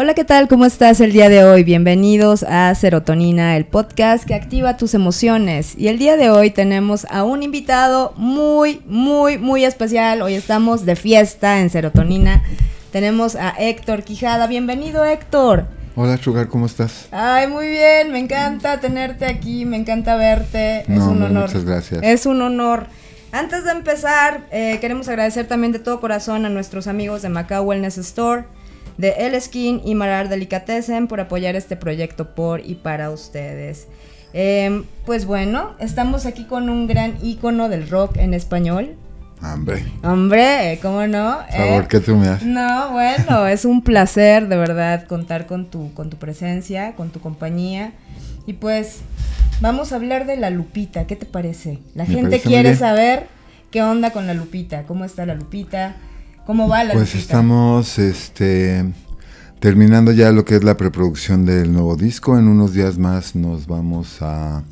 Hola, ¿qué tal? ¿Cómo estás el día de hoy? Bienvenidos a Serotonina, el podcast que activa tus emociones. Y el día de hoy tenemos a un invitado muy, muy, muy especial. Hoy estamos de fiesta en Serotonina. Tenemos a Héctor Quijada. Bienvenido, Héctor. Hola, Sugar, ¿cómo estás? Ay, muy bien. Me encanta tenerte aquí. Me encanta verte. es un honor. Muchas gracias. Es un honor. Antes de empezar, eh, queremos agradecer también de todo corazón a nuestros amigos de Macao Wellness Store de El Skin y Marar Delicatessen por apoyar este proyecto por y para ustedes. Em, pues bueno, estamos aquí con un gran ícono del rock en español. Hombre. Hombre, ¿cómo no? Favor, ¿qué tú me das? No, bueno, es un placer de verdad contar con tu, con tu presencia, con tu compañía. Y pues vamos a hablar de la Lupita, ¿qué te parece? La gente quiere saber qué onda con la Lupita, cómo está la Lupita, ¿Cómo va la Pues estamos este, terminando ya lo que es la preproducción del nuevo disco. En unos días más nos vamos a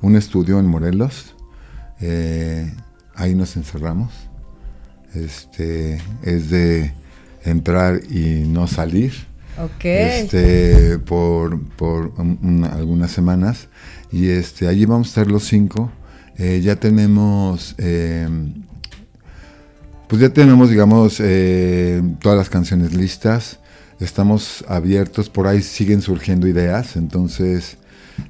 un estudio en Morelos. Eh, ahí nos encerramos. Este, es de entrar y no salir. Este, por, por algunas semanas. Y este, allí vamos a estar los cinco. Eh, ya tenemos eh, pues ya tenemos, digamos, eh, todas las canciones listas. Estamos abiertos, por ahí siguen surgiendo ideas, entonces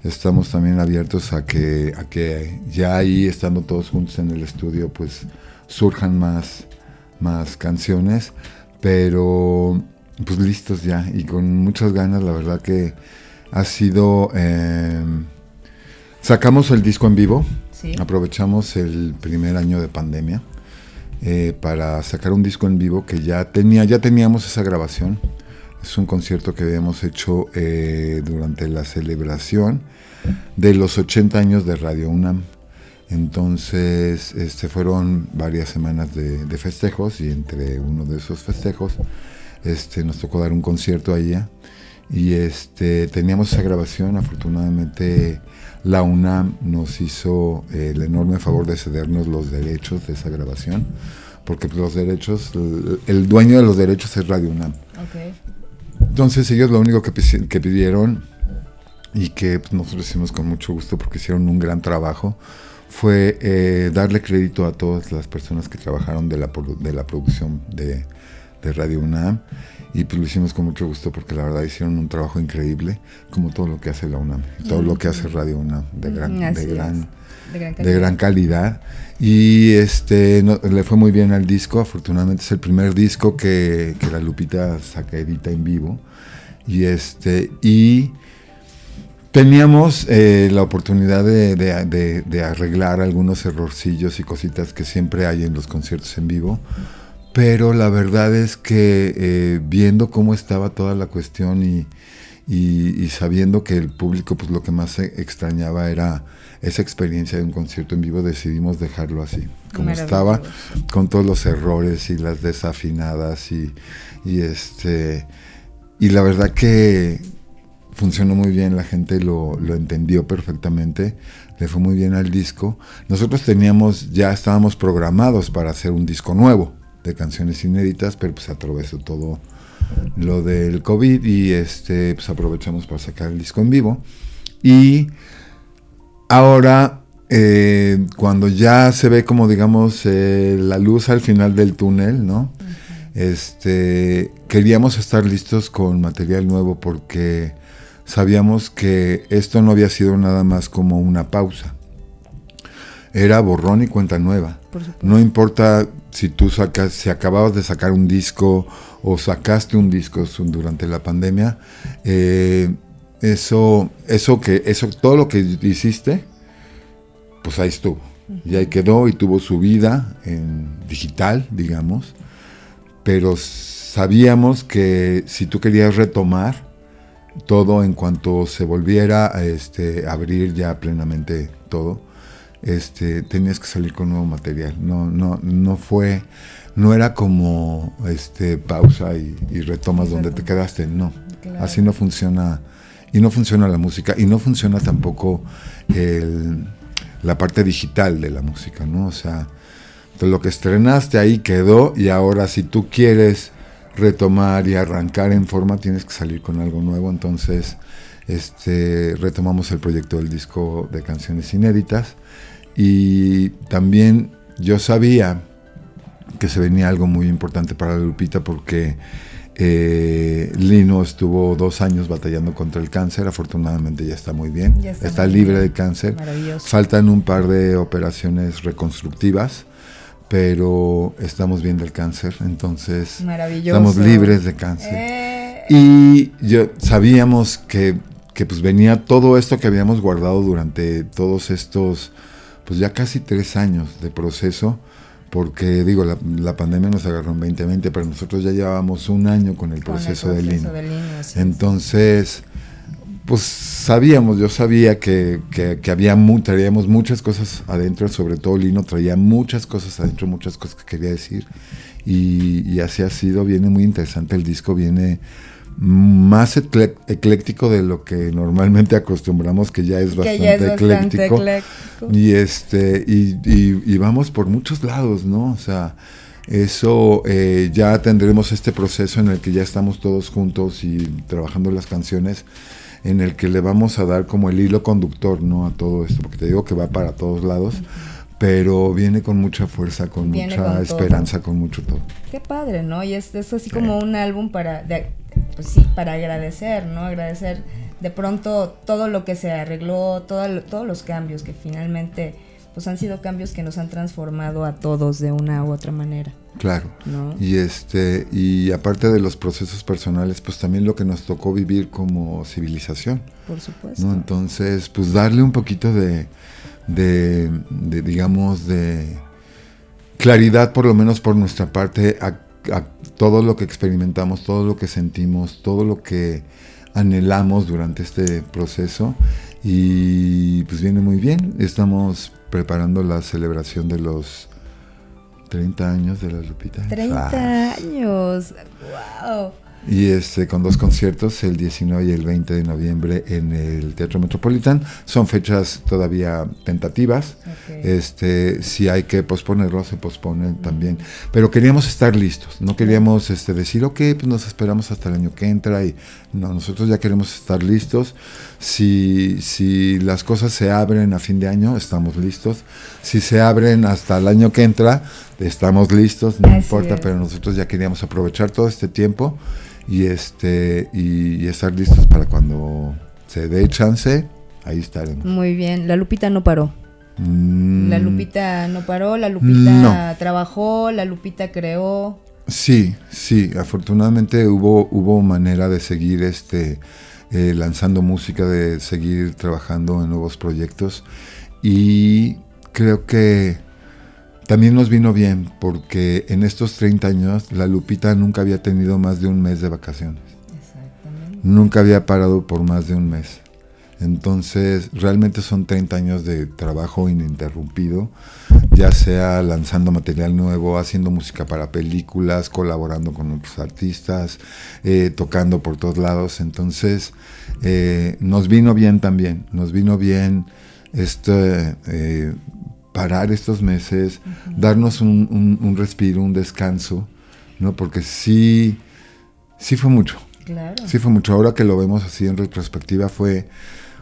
estamos también abiertos a que, a que ya ahí, estando todos juntos en el estudio, pues surjan más, más canciones, pero pues listos ya y con muchas ganas, la verdad que ha sido... Em, sacamos el disco en vivo, aprovechamos el primer año de pandemia eh, para sacar un disco en vivo que ya tenía, ya teníamos esa grabación. Es un concierto que habíamos hecho eh, durante la celebración de los 80 años de Radio UNAM. Entonces, este, fueron varias semanas de, festejos y entre uno de esos festejos este, nos tocó dar un concierto allá. Y este, teníamos esa grabación, afortunadamente la UNAM nos hizo el enorme favor de cedernos los derechos de esa grabación, porque los derechos, el, dueño de los derechos es Radio UNAM. Entonces ellos lo único que, pidieron y que pues, nosotros hicimos con mucho gusto porque hicieron un gran trabajo fue eh, darle crédito a todas las personas que trabajaron de la, de la producción de, de Radio UNAM. Y pues lo hicimos con mucho gusto porque la verdad hicieron un trabajo increíble, como todo lo que hace la UNAM, todo lo que hace Radio UNAM, de gran, de gran, de gran, calidad. Y este le fue muy bien al disco, afortunadamente es el primer disco que, la Lupita saca edita en vivo. Y este, y teníamos eh, la oportunidad de arreglar algunos errorcillos y cositas que siempre hay en los conciertos en vivo pero la verdad es que eh, viendo cómo estaba toda la cuestión y, sabiendo que el público pues lo que más extrañaba era esa experiencia de un concierto en vivo, decidimos dejarlo así, como estaba, con todos los errores y las desafinadas y, este y la verdad que funcionó muy bien, la gente lo, lo entendió perfectamente, le fue muy bien al disco. Nosotros teníamos, ya estábamos programados para hacer un disco nuevo de canciones inéditas, pero pues atravesó todo lo del COVID y este, pues aprovechamos para sacar el disco en vivo. Y ahora, eh, cuando ya se ve como digamos eh, la luz al final del túnel, ¿no? Este, queríamos estar listos con material nuevo porque sabíamos que esto no había sido nada más como una pausa. Era borrón y cuenta nueva. No importa si tú sacas, si acababas de sacar un disco o sacaste un disco durante la pandemia, eh, eso, eso que, eso, todo lo que hiciste, pues ahí estuvo. Y ahí quedó y tuvo su vida en digital, digamos. Pero sabíamos que si tú querías retomar todo en cuanto se volviera a este, abrir ya plenamente todo, este, tenías que salir con nuevo material. No, no, no fue, no era como este, pausa y, retomas donde te quedaste. No, así no funciona. Y no funciona la música. Y no funciona tampoco la parte digital de la música, ¿no? O sea, lo que estrenaste ahí quedó y ahora si tú quieres retomar y arrancar en forma tienes que salir con algo nuevo. Entonces, este, retomamos el proyecto del disco de canciones inéditas y también yo sabía que se venía algo muy importante para Lupita porque eh, Lino estuvo dos años batallando contra el cáncer, afortunadamente ya está muy bien, está, libre de cáncer. Faltan un par de operaciones reconstructivas, pero estamos bien del cáncer, entonces estamos libres de cáncer. Eh. Y yo sabíamos que, que pues venía todo esto que habíamos guardado durante todos estos pues ya casi tres años de proceso, porque digo, la, pandemia nos agarró en 2020, pero nosotros ya llevábamos un año con el proceso, de Lino. Entonces, pues sabíamos, yo sabía que, que, había traíamos muchas cosas adentro, sobre todo Lino traía muchas cosas adentro, muchas cosas que quería decir, y, y así ha sido, viene muy interesante el disco, viene más ecléctico de lo que normalmente acostumbramos, que ya es bastante, ecléctico. Y este, y, vamos por muchos lados, ¿no? O sea, eso eh, ya tendremos este proceso en el que ya estamos todos juntos y trabajando las canciones, en el que le vamos a dar como el hilo conductor, ¿no? A todo esto, porque te digo que va para todos lados pero viene con mucha fuerza, con mucha esperanza, con mucho todo. Qué padre, ¿no? Y es, es así como un álbum para, pues sí, para agradecer, ¿no? Agradecer de pronto todo lo que se arregló, todo, todos los cambios que finalmente pues han sido cambios que nos han transformado a todos de una u otra manera. Claro. ¿no? Y este y aparte de los procesos personales, pues también lo que nos tocó vivir como civilización. Por supuesto. ¿no? Entonces, pues darle un poquito de de, digamos, de claridad, por lo menos por nuestra parte, a, todo lo que experimentamos, todo lo que sentimos, todo lo que anhelamos durante este proceso. Y pues viene muy bien. Estamos preparando la celebración de los 30 años de la Lupita. 30 años. ¡Wow! Y este con dos conciertos el 19 y el 20 de noviembre en el Teatro Metropolitan. Son fechas todavía tentativas. Este si hay que posponerlo se posponen también. Pero queríamos estar listos no queríamos este decir ok pues nos esperamos hasta el año que entra y no nosotros ya queremos estar listos. Si si las cosas se abren a fin de año estamos listos. Si se abren hasta el año que entra estamos listos no importa pero nosotros ya queríamos aprovechar todo este tiempo y este y, estar listos para cuando se dé chance, ahí estaremos. Muy bien, la Lupita no paró. La mm. Lupita no paró, la Lupita trabajó, la Lupita creó. Sí, sí, afortunadamente hubo hubo manera de seguir este eh, lanzando música, de seguir trabajando en nuevos proyectos y creo que también nos vino bien porque en estos 30 años la Lupita nunca había tenido más de un mes de vacaciones. Exactamente. Nunca había parado por más de un mes. Entonces, realmente son 30 años de trabajo ininterrumpido, ya sea lanzando material nuevo, haciendo música para películas, colaborando con otros artistas, eh, tocando por todos lados. Entonces, eh, nos vino bien también, nos vino bien este eh, parar estos meses, darnos un, respiro, un descanso, ¿no? Porque sí, sí fue mucho. Claro. Sí fue mucho. Ahora que lo vemos así en retrospectiva, fue,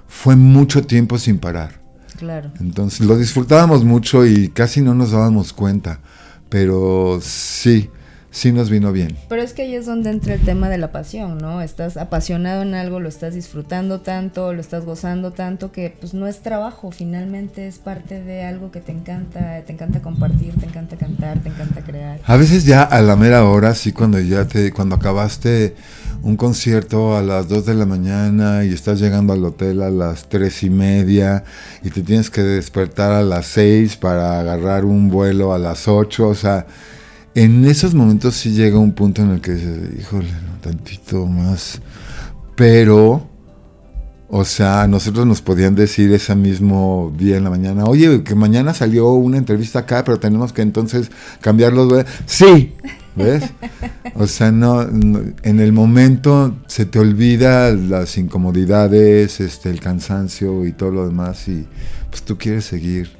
fue mucho tiempo sin parar. Claro. Entonces lo disfrutábamos mucho y casi no nos dábamos cuenta. Pero sí, sí nos vino bien. Pero es que ahí es donde entra el tema de la pasión, ¿no? Estás apasionado en algo, lo estás disfrutando tanto, lo estás gozando tanto, que pues no es trabajo, finalmente es parte de algo que te encanta, te encanta compartir, te encanta cantar, te encanta crear. A veces ya a la mera hora, sí, cuando ya te, cuando acabaste un concierto a las 2 de la mañana y estás llegando al hotel a las tres y media y te tienes que despertar a las 6 para agarrar un vuelo a las 8, o sea en esos momentos sí llega un punto en el que dices, híjole, tantito más. Pero O sea, nosotros nos podían decir ese mismo día en la mañana, oye, que mañana salió una entrevista acá, pero tenemos que entonces cambiarlo. Sí, ¿ves? O sea, no, en el momento se te olvida las incomodidades, este, el cansancio y todo lo demás y pues tú quieres seguir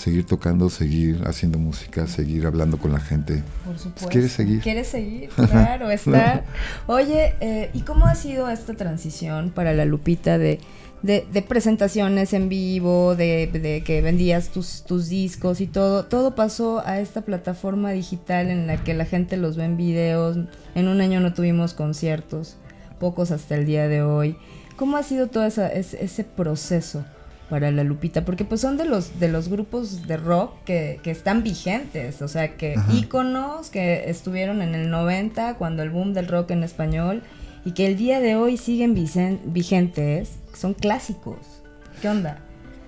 seguir tocando, seguir haciendo música, seguir hablando con la gente. Por supuesto. ¿Quieres seguir? ¿Quieres seguir? Claro, estar. Oye, eh, ¿y cómo ha sido esta transición para la Lupita de, de, presentaciones en vivo, de, que vendías tus, tus discos y todo? Todo pasó a esta plataforma digital en la que la gente los ve en videos. En un año no tuvimos conciertos, pocos hasta el día de hoy. ¿Cómo ha sido todo esa, ese proceso? Para la Lupita, porque pues son de los de los grupos de rock que, están vigentes, o sea, que íconos que estuvieron en el 90 cuando el boom del rock en español y que el día de hoy siguen vigentes, son clásicos. ¿Qué onda?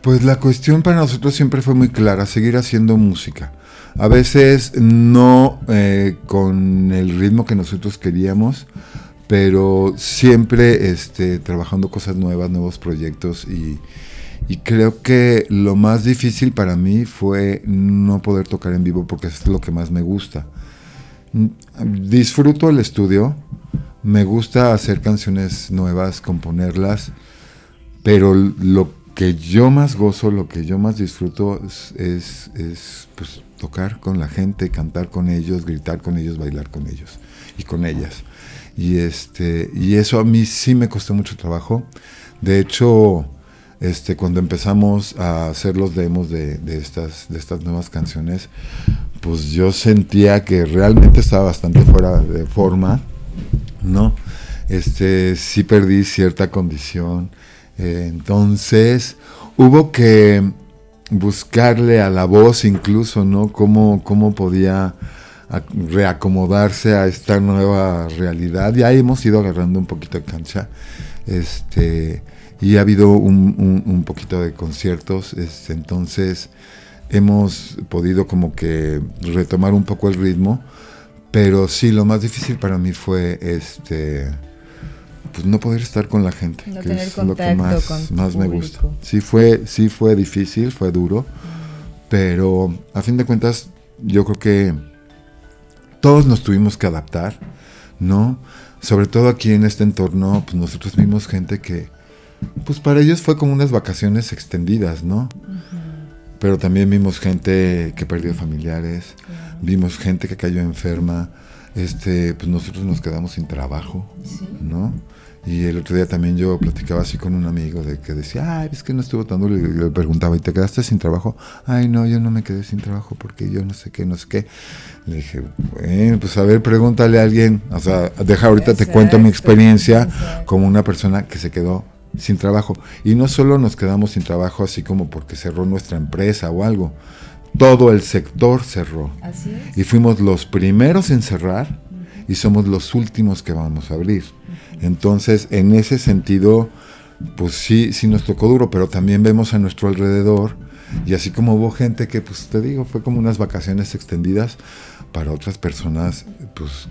Pues la cuestión para nosotros siempre fue muy clara, seguir haciendo música. A veces no eh, con el ritmo que nosotros queríamos, pero siempre este, trabajando cosas nuevas, nuevos proyectos y, y creo que lo más difícil para mí fue no poder tocar en vivo porque es lo que más me gusta. Disfruto el estudio, me gusta hacer canciones nuevas, componerlas, pero lo que yo más gozo, lo que yo más disfruto es, pues, tocar con la gente, cantar con ellos, gritar con ellos, bailar con ellos y con ellas. Y, este, y eso a mí sí me costó mucho trabajo. De hecho, este, cuando empezamos a hacer los demos de, estas, de estas nuevas canciones, pues yo sentía que realmente estaba bastante fuera de forma, ¿no? Este, sí perdí cierta condición. Eh, entonces, hubo que buscarle a la voz incluso, ¿no? Cómo, cómo podía reacomodarse a esta nueva realidad. Ya hemos ido agarrando un poquito de cancha. Este, y ha habido un, poquito de conciertos, entonces hemos podido como que retomar un poco el ritmo, pero sí, lo más difícil para mí fue este pues no poder estar con la gente, que es lo que más, más me gusta. Sí fue, sí fue difícil, fue duro, pero a fin de cuentas yo creo que todos nos tuvimos que adaptar, ¿no? Sobre todo aquí en este entorno, pues nosotros vimos gente que, pues para ellos fue como unas vacaciones extendidas, ¿no? Pero también vimos gente que perdió familiares, vimos gente que cayó enferma, este, pues nosotros nos quedamos sin trabajo, ¿no? Y el otro día también yo platicaba así con un amigo de que decía, ay, es que no estuvo tan duro. Y le preguntaba, ¿y te quedaste sin trabajo? Ay, no, yo no me quedé sin trabajo porque yo no sé qué, no sé qué. Le dije, bueno, pues a ver, pregúntale a alguien. O sea, deja ahorita te cuento mi experiencia como una persona que se quedó sin trabajo. Y no solo nos quedamos sin trabajo así como porque cerró nuestra empresa o algo, todo el sector cerró. Y fuimos los primeros en cerrar y somos los últimos que vamos a abrir. Entonces, en ese sentido, pues sí, sí nos tocó duro, pero también vemos a nuestro alrededor y así como hubo gente que, pues te digo, fue como unas vacaciones extendidas, para otras personas, pues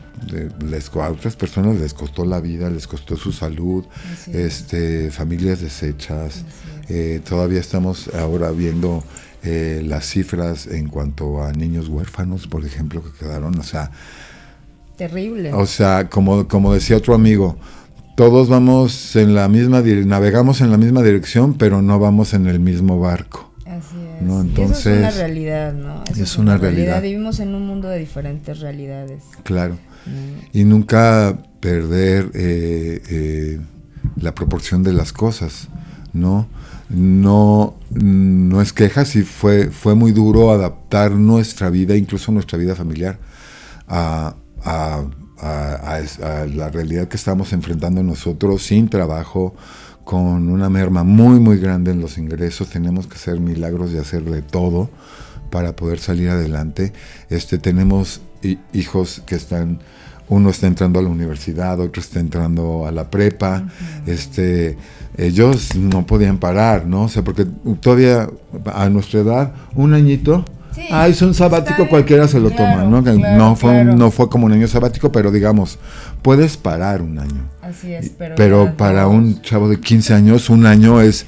les, a otras personas les costó la vida, les costó su salud, este, familias deshechas. Eh, todavía estamos ahora viendo eh, las cifras en cuanto a niños huérfanos, por ejemplo, que quedaron, o sea... Terrible. O sea, como, como decía otro amigo, todos vamos en la misma, navegamos en la misma dirección, pero no vamos en el mismo barco. Es. Entonces, eso es una realidad, ¿no? es, una, realidad. Vivimos en un mundo de diferentes realidades. Claro. Y nunca perder eh, eh, la proporción de las cosas, ¿no? No, no es queja, si fue, fue muy duro adaptar nuestra vida, incluso nuestra vida familiar, a, a, a la realidad que estamos enfrentando nosotros sin trabajo, con una merma muy muy grande en los ingresos, tenemos que hacer milagros y hacer de todo para poder salir adelante. Este tenemos hijos que están uno está entrando a la universidad, otro está entrando a la prepa, este ellos no podían parar, ¿no? O sea, porque todavía a nuestra edad, un añito Sí, Ah, hizo un sabático, cualquiera se lo claro, toma, ¿no? Claro, no, fue claro. no fue como un año sabático, pero digamos, puedes parar un año. Así es, pero. Para un chavo de 15 años, un año es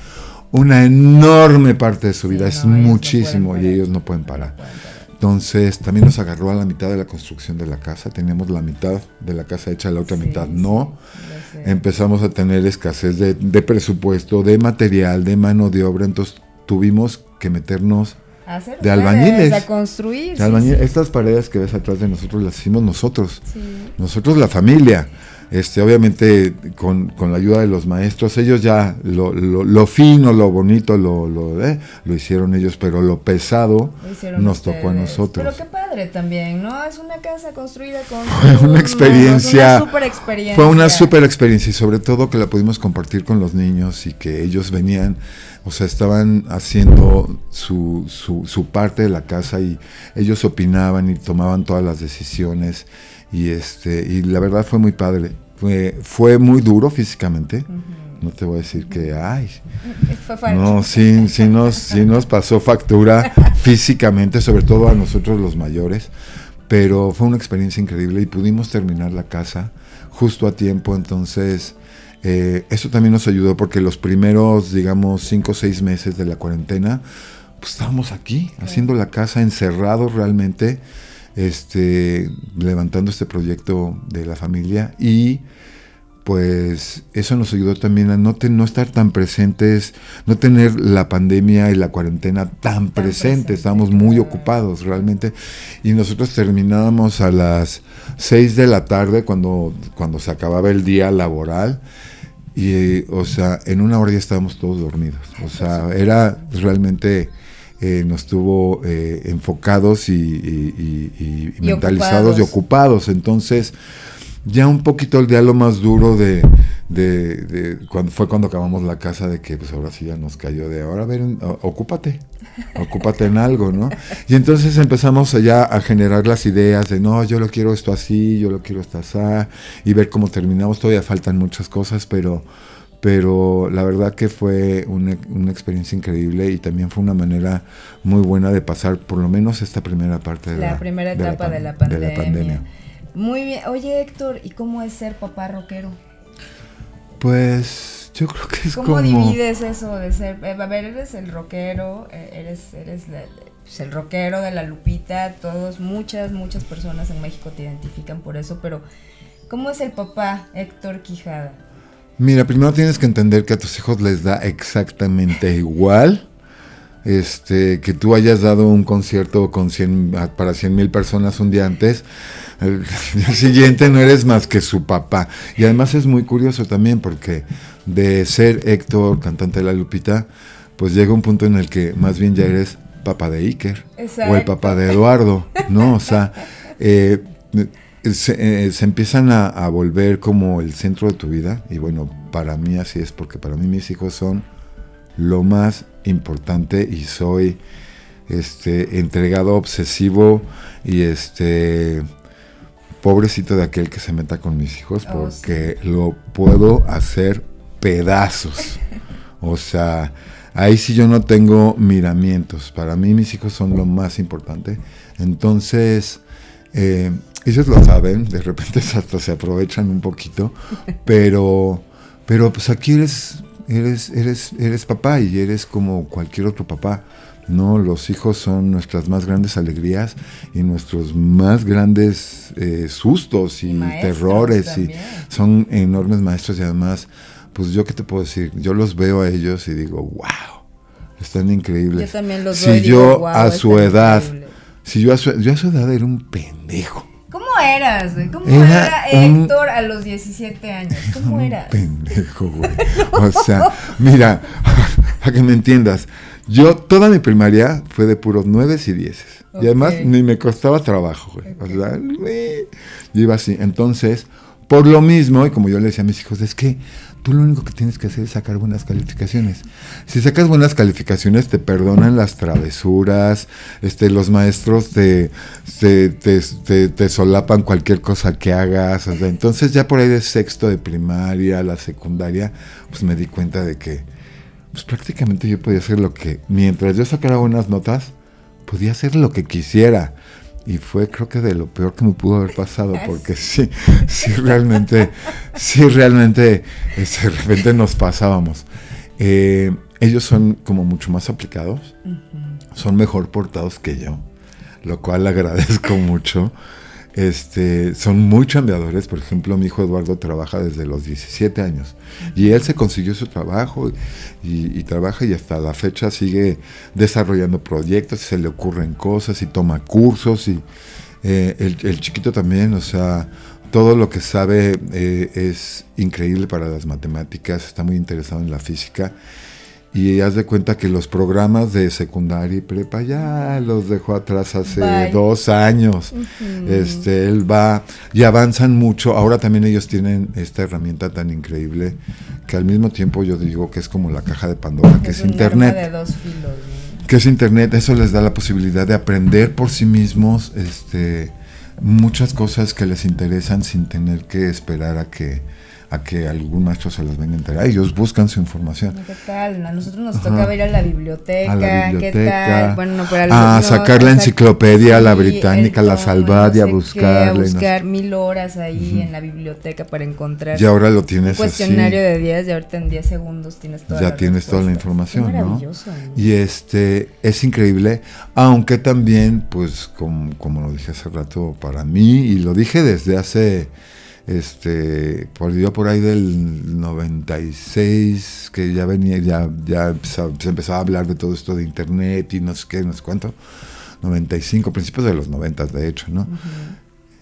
una enorme parte de su vida, es no muchísimo y ellos no pueden parar. Pueden parar. Entonces, también nos agarró a la mitad de la construcción de la casa. Teníamos la mitad de la casa hecha, la otra Sí, mitad no. Empezamos a tener escasez de, de presupuesto, de material, de mano de obra. Entonces, tuvimos que meternos hacer de albañiles. A construir. de sí, albañil. sí. Estas paredes que ves atrás de nosotros las hicimos nosotros. Sí. Nosotros la familia, este, obviamente con, con la ayuda de los maestros, ellos ya lo, lo, lo fino, lo bonito, lo, lo, eh, lo hicieron ellos, pero lo pesado nos tocó a nosotros. Pero qué padre también, ¿no? Es una casa construida con. Fue una experiencia. Una super experiencia. Fue una super experiencia y sobre todo que la pudimos compartir con los niños y que ellos venían, o sea, estaban haciendo su, su, su parte de la casa y ellos opinaban y tomaban todas las decisiones y este y la verdad fue muy padre. Fue, fue muy duro físicamente. No te voy a decir que, ay, no, sí, sí nos, sí nos pasó factura físicamente, sobre todo a nosotros los mayores, pero fue una experiencia increíble y pudimos terminar la casa justo a tiempo, entonces eh, eso también nos ayudó porque los primeros, digamos, cinco o seis meses de la cuarentena, pues estábamos aquí, haciendo la casa, encerrados realmente, este, levantando este proyecto de la familia y pues eso nos ayudó también a no, te- no estar tan presentes, no tener la pandemia y la cuarentena tan, presente. presente, Estábamos muy ocupados realmente. Y nosotros terminábamos a las 6 de la tarde cuando, cuando se acababa el día laboral. Y, eh, o sea, en una hora ya estábamos todos dormidos. O sea, era realmente... eh, nos tuvo eh, enfocados y, y- y- y Y mentalizados y ocupados. Entonces, ya un poquito el lo más duro de, de, de cuando fue cuando acabamos la casa de que pues ahora sí ya nos cayó de ahora a ver ocúpate ocúpate en algo no y entonces empezamos ya a generar las ideas de no yo lo quiero esto así yo lo quiero esto así y ver cómo terminamos. Todavía faltan muchas cosas pero pero la verdad que fue una, una experiencia increíble y también fue una manera muy buena de pasar por lo menos esta primera parte de la, la, primera etapa de la, de la pandemia. Muy bien. Oye, Héctor, ¿y cómo es ser papá rockero? Pues yo creo que es ¿Cómo como... divides eso de ser, eh, a ver, eres el rockero, eh, eres, eres la- pues, el rockero de la Lupita, todos, muchas, muchas personas en México te identifican por eso, pero ¿cómo es el papá Héctor Quijada? Mira, primero tienes que entender que a tus hijos les da exactamente igual este, que tú hayas dado un concierto con 100, a- para 100 mil personas un día antes. El día siguiente no eres más que su papá. Y además es muy curioso también porque de ser Héctor, cantante de la Lupita, pues llega un punto en el que más bien ya eres papá de Iker o el Exacto. papá de Eduardo, ¿no? O sea, eh, se, eh, se empiezan a, a volver como el centro de tu vida y bueno, para mí así es porque para mí mis hijos son lo más importante y soy este entregado, obsesivo y este pobrecito de aquel que se meta con mis hijos Oh, porque lo puedo hacer pedazos. O sea, ahí sí yo no tengo miramientos. Para mí mis hijos son lo más importante. Entonces, eh, ellos lo saben, de repente hasta se aprovechan un poquito, pero, pero pues aquí eres, eres, eres, eres papá y eres como cualquier otro papá. No, los hijos son nuestras más grandes alegrías y nuestros más grandes eh, sustos y, terrores y son enormes maestros y además, pues yo qué te puedo decir, yo los veo a ellos y digo, wow, están increíbles. Yo también los si veo yo digo, "Guau, a su edad, increíbles". si yo a su, yo a su edad era un pendejo. ¿Cómo eras, güey? ¿Cómo Era era, un- Héctor a los 17 años? ¿Cómo Un eras? pendejo, güey. O sea, mira, para que me entiendas, yo toda mi primaria fue de puros nueves y dieces. Y además ni me costaba trabajo, güey. O sea, güey, yo iba así. Entonces, por lo mismo, y como yo le decía a mis hijos, es que tú lo único que tienes que hacer es sacar buenas calificaciones. Si sacas buenas calificaciones, te perdonan las travesuras, este, los maestros te, te, te, solapan cualquier cosa que hagas. entonces ya por ahí de sexto de primaria, la secundaria, pues me di cuenta de que pues prácticamente yo podía hacer lo que, mientras yo sacara buenas notas, podía hacer lo que quisiera. Y fue creo que de lo peor que me pudo haber pasado, porque sí, sí realmente, sí realmente, este, de repente nos pasábamos. Eh, ellos son como mucho más aplicados, son mejor portados que yo, lo cual agradezco mucho. Este, son muy chambeadores. Por ejemplo, mi hijo Eduardo trabaja desde los 17 años. Y él se consiguió su trabajo y, trabaja y hasta la fecha sigue desarrollando proyectos, se le ocurren cosas y toma cursos y eh, el, chiquito también, o sea, todo lo que sabe eh, es increíble para las matemáticas, está muy interesado en la física y haz de cuenta que los programas de secundaria y prepa ya los dejó atrás hace dos años. Este, él va y avanzan mucho. Ahora también ellos tienen esta herramienta tan increíble que al mismo tiempo yo digo que es como la caja de Pandora, que es, internet. Que es internet, eso les da la posibilidad de aprender por sí mismos, este, muchas cosas que les interesan sin tener que esperar a que a que algún maestro se los venga a entregar. Ellos buscan su información. ¿Qué tal? A nosotros nos toca ir a la biblioteca. ¿Qué tal? Bueno, no, a sacar la enciclopedia, la británica, la salvadia, no buscarla. buscar mil horas ahí en la biblioteca para encontrar. Y ahora lo tienes un cuestionario de 10 y ahorita en 10 segundos tienes toda Ya tienes toda la información, ¿no? Y este es increíble, aunque también, pues, como, como lo dije hace rato, para mí, y lo dije desde hace este por yo por ahí del 96 que ya venía ya ya se empezaba a hablar de todo esto de internet y no sé qué no sé cuánto. 95 principios de los 90 de hecho no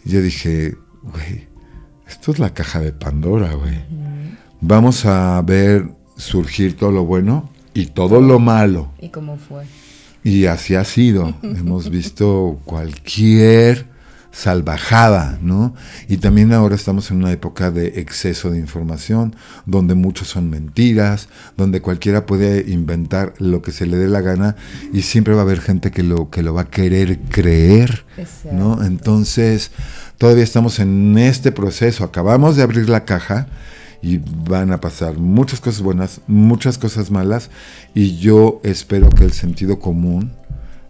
yo dije güey esto es la caja de Pandora güey. Vamos a ver surgir todo lo bueno y todo lo malo. Y cómo fue y así ha sido. Hemos visto cualquier salvajada, ¿no? Y también ahora estamos en una época de exceso de información, donde muchos son mentiras, donde cualquiera puede inventar lo que se le dé la gana y siempre va a haber gente que lo, que lo va a querer creer, ¿no? Entonces, todavía estamos en este proceso, acabamos de abrir la caja y van a pasar muchas cosas buenas, muchas cosas malas y yo espero que el sentido común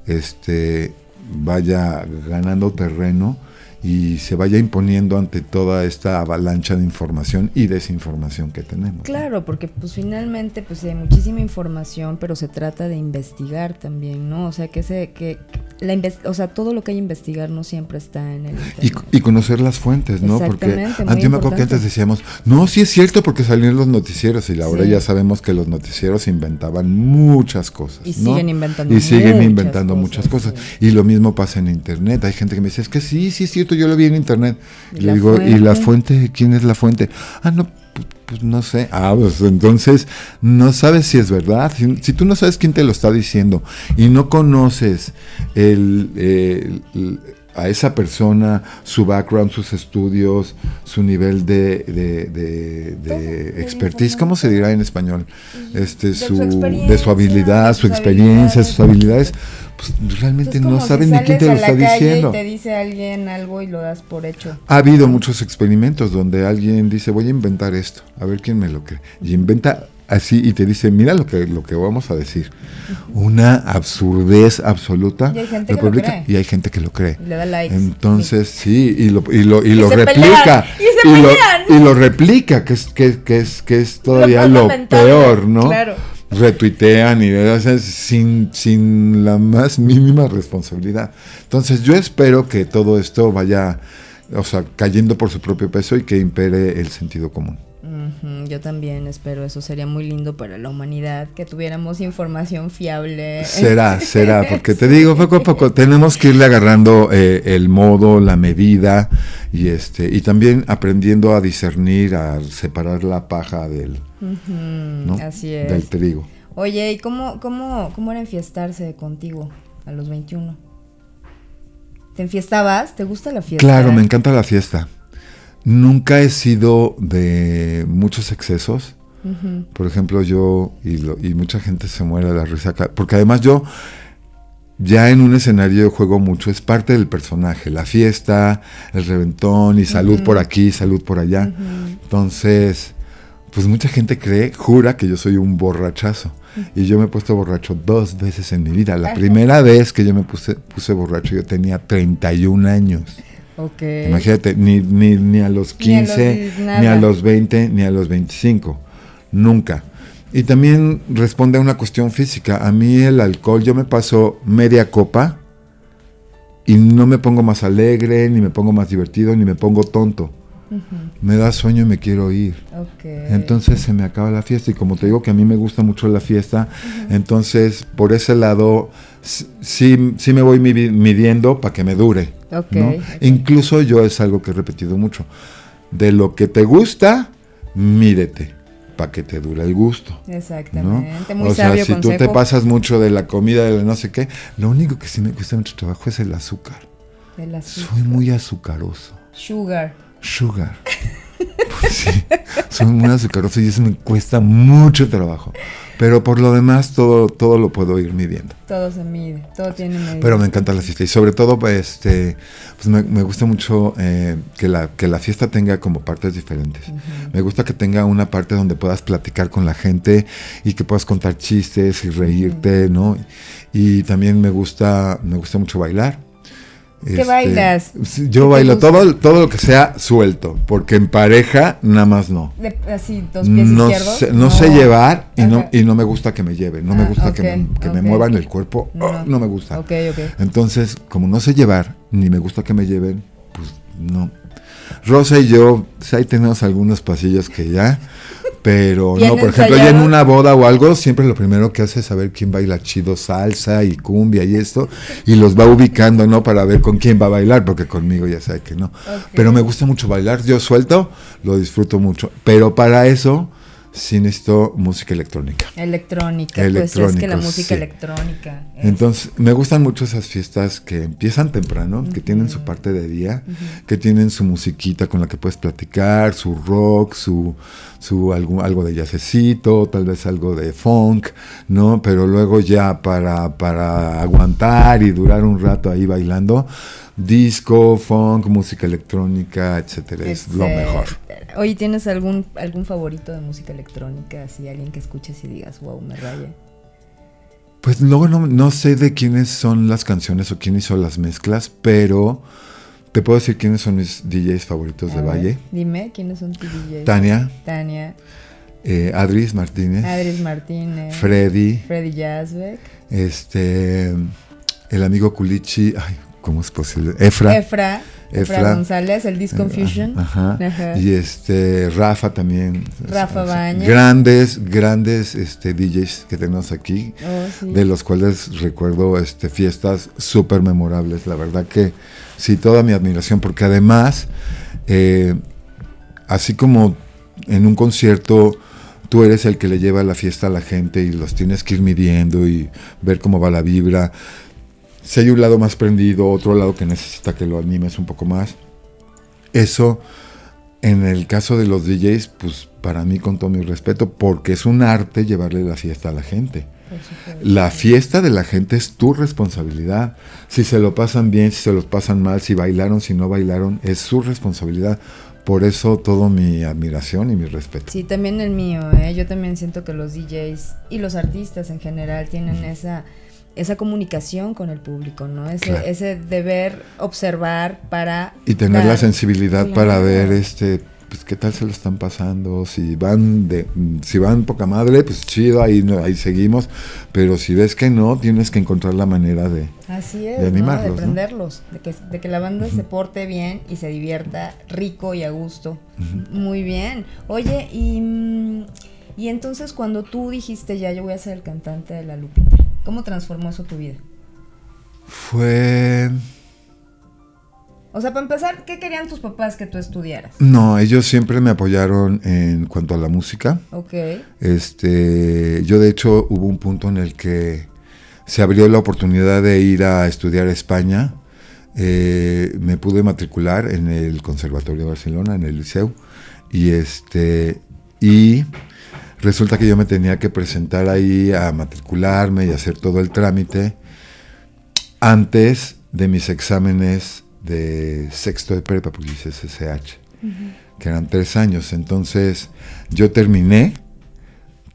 este vaya ganando terreno y se vaya imponiendo ante toda esta avalancha de información y desinformación que tenemos. Claro, porque pues finalmente pues hay muchísima información, pero se trata de investigar también, ¿no? O sea, que se que la o sea, todo lo que hay que investigar no siempre está en el internet. Y, conocer las fuentes, ¿no? Porque antes me acuerdo que antes decíamos, "No, sí es cierto porque salían los noticieros" y ahora ya sabemos que los noticieros inventaban muchas cosas, y siguen inventando y siguen inventando muchas cosas. Y lo mismo pasa en internet. Hay gente que me dice, "Es que sí, sí es cierto yo lo vi en internet. Y, le digo, ¿y la fuente? ¿Quién es la fuente? Ah, no, pues, no sé. Ah, pues entonces no sabes si es verdad. Si, tú no sabes quién te lo está diciendo y no conoces el, a esa persona, su background, sus estudios, su nivel de, de, expertise, ¿cómo se dirá en español? Este, su, de su habilidad, su experiencia, sus habilidades pues realmente no saben ni quién te lo está diciendo. Y te dice alguien algo y lo das por hecho. Ha habido muchos experimentos donde alguien dice, voy a inventar esto, a ver quién me lo cree. Y inventa así y te dice, mira lo que, lo que vamos a decir. Una absurdez absoluta. Y hay gente que lo cree. Y hay gente que lo cree. Le da likes. Entonces, sí, y lo, y lo, y lo replica. y, y, lo, y, lo, replica, que es, que, que es, que es todavía lo, peor, ¿no? Claro retuitean y sin, sin la más mínima responsabilidad. Entonces yo espero que todo esto vaya, o sea, cayendo por su propio peso y que impere el sentido común. Yo también espero, eso sería muy lindo para la humanidad, que tuviéramos información fiable. Será, será, porque te digo, poco a poco tenemos que irle agarrando eh, el modo, la medida y este y también aprendiendo a discernir, a separar la paja del, Así es. Del trigo. Oye, ¿y cómo, cómo, cómo era enfiestarse contigo a los 21? ¿Te enfiestabas? ¿Te gusta la fiesta? Claro, me encanta la fiesta. Nunca he sido de muchos excesos. Por ejemplo, yo y, y, mucha gente se muere de la risa, porque además yo ya en un escenario juego mucho, es parte del personaje, la fiesta, el reventón y salud por aquí, salud por allá. Entonces, pues mucha gente cree, jura que yo soy un borrachazo. Y yo me he puesto borracho dos veces en mi vida. La primera vez que yo me puse, puse borracho yo tenía 31 años. Ok. Imagínate, ni, ni, ni a los 15, Ni a los- ni a nada. los 20, ni a los 25. Nunca. Y también responde a una cuestión física. A mí el alcohol, yo me paso media copa y no me pongo más alegre, ni me pongo más divertido, ni me pongo tonto. Me da sueño y me quiero ir. Ok. Entonces se me acaba la fiesta y como te digo que a mí me gusta mucho la fiesta, entonces por ese lado sí, sí me voy midi- midiendo para que me dure. Ok, ¿no? ok. Incluso yo es algo que he repetido mucho. De lo que te gusta, mídete para que te dure el gusto. ¿no? Exactamente. Muy o sea, sabio si tú te pasas mucho de la comida, de la no sé qué, lo único que sí me cuesta mucho trabajo es el azúcar. El azúcar. Soy muy azucaroso. Sugar. Sugar. Pues sí, soy muy azucaroso y eso me cuesta mucho trabajo. Pero por lo demás, todo, todo lo puedo ir midiendo. Todo se mide. Todo tiene medida. Pero me encanta la fiesta y sobre todo, pues, este, pues me, me gusta mucho eh, que, la, que la fiesta tenga como partes diferentes. Me gusta que tenga una parte donde puedas platicar con la gente y que puedas contar chistes y reírte, ¿no? Y también me gusta, me gusta mucho bailar. ¿Qué bailas? sí, ¿Qué Yo bailo todo, todo lo que sea suelto, porque en pareja nada más no. De- así, dos pies No izquierdos. sé, no sé llevar y no, y no me gusta que me lleven, no me Ah, gusta que, me, que me muevan el cuerpo, No. oh, no me gusta. Entonces, como no sé llevar, ni me gusta que me lleven, pues no. Rosa y yo, pues, ahí tenemos algunos pasillos que ya, pero no, por ejemplo, ya en una boda o algo, siempre lo primero que hace es saber quién baila chido salsa y cumbia y esto, y los va ubicando, ¿no? Para ver con quién va a bailar, porque conmigo ya sabe que no. Pero me gusta mucho bailar, yo suelto, lo disfruto mucho, pero para eso sí necesito música electrónica. Electrónica. Pues es que la música sí. electrónica. es- Entonces, me gustan mucho esas fiestas que empiezan temprano, que tienen su parte de día, que tienen su musiquita con la que puedes platicar, su rock, su, su algo, algo de jazzecito, tal vez algo de funk, ¿no? Pero luego ya para, para aguantar y durar un rato ahí bailando, disco, funk, música electrónica, etcétera, es lo mejor. Oye, ¿tienes algún, algún favorito de música electrónica? Así, alguien que escuches y digas, wow, me raya. Pues luego no, no sé de quiénes son las canciones o quién hizo las mezclas, pero te puedo decir quiénes son mis DJs favoritos A de ver, Valle. Dime, ¿quiénes son tus DJs? Tania, Tania, eh, Adris Martínez, Adris Martínez, Freddy, Freddy Yazbek, este, el amigo Culichi, ay, ¿cómo es posible? Efra. Efra, Efra, Efra. González, el Disconfusion. Ajá. Ajá. Y este Rafa también. Rafa Bañez. Grandes, grandes este, DJs que tenemos aquí. Oh, sí. de los cuales recuerdo este, fiestas súper memorables. La verdad que sí, toda mi admiración, porque además, eh, así como en un concierto tú eres el que le lleva la fiesta a la gente y los tienes que ir midiendo y ver cómo va la vibra. Si hay un lado más prendido, otro lado que necesita que lo animes un poco más. Eso, en el caso de los DJs, pues para mí con todo mi respeto, porque es un arte llevarle la fiesta a la gente. La fiesta de la gente es tu responsabilidad. Si se lo pasan bien, si se los pasan mal, si bailaron, si no bailaron, es su responsabilidad. Por eso todo mi admiración y mi respeto. Sí, también el mío, ¿eh? Yo también siento que los DJs y los artistas en general tienen esa, esa comunicación con el público, ¿no? Ese, Claro. ese deber observar para... Y tener la sensibilidad para ver este pues qué tal se lo están pasando, si van de si van poca madre, pues chido, ahí no- ahí seguimos, pero si ves que no, tienes que encontrar la manera de Así es, de ¿no? animarlos, De ¿no? prenderlos, de, que, de que la banda se porte bien y se divierta rico y a gusto. Muy bien. Oye, y, mm, y entonces cuando tú dijiste ya yo voy a ser el cantante de la Lupita, ¿cómo transformó eso tu vida? fue O sea, para empezar, ¿qué querían tus papás que tú estudiaras? no, ellos siempre me apoyaron en cuanto a la música. Ok. Este, yo de hecho hubo un punto en el que se abrió la oportunidad de ir a estudiar a España. Eh, me pude matricular en el Conservatorio de Barcelona, en el Liceu, y este, y resulta que yo me tenía que presentar ahí a matricularme y hacer todo el trámite antes de mis exámenes de sexto de prepa, porque hice SSH. que eran tres años. Entonces yo terminé,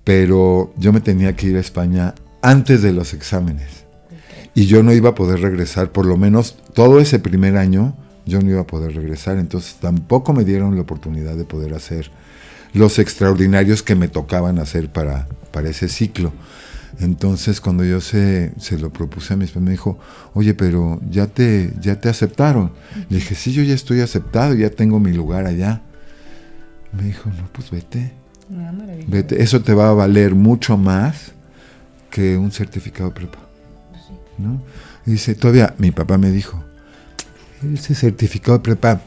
pero yo me tenía que ir a España antes de los exámenes. Y yo no iba a poder regresar, por lo menos todo ese primer año, yo no iba a poder regresar. Entonces tampoco me dieron la oportunidad de poder hacer los extraordinarios que me tocaban hacer para, para ese ciclo. Entonces cuando yo se, se lo propuse a mis padres, me dijo, oye, pero ya te, ya te aceptaron. Le dije, sí, yo ya estoy aceptado, ya tengo mi lugar allá. Me dijo, no, pues vete. Ah, vete. Eso te va a valer mucho más que un certificado de prepa. ¿no? Y dice, todavía mi papá me dijo, ese certificado de prepa,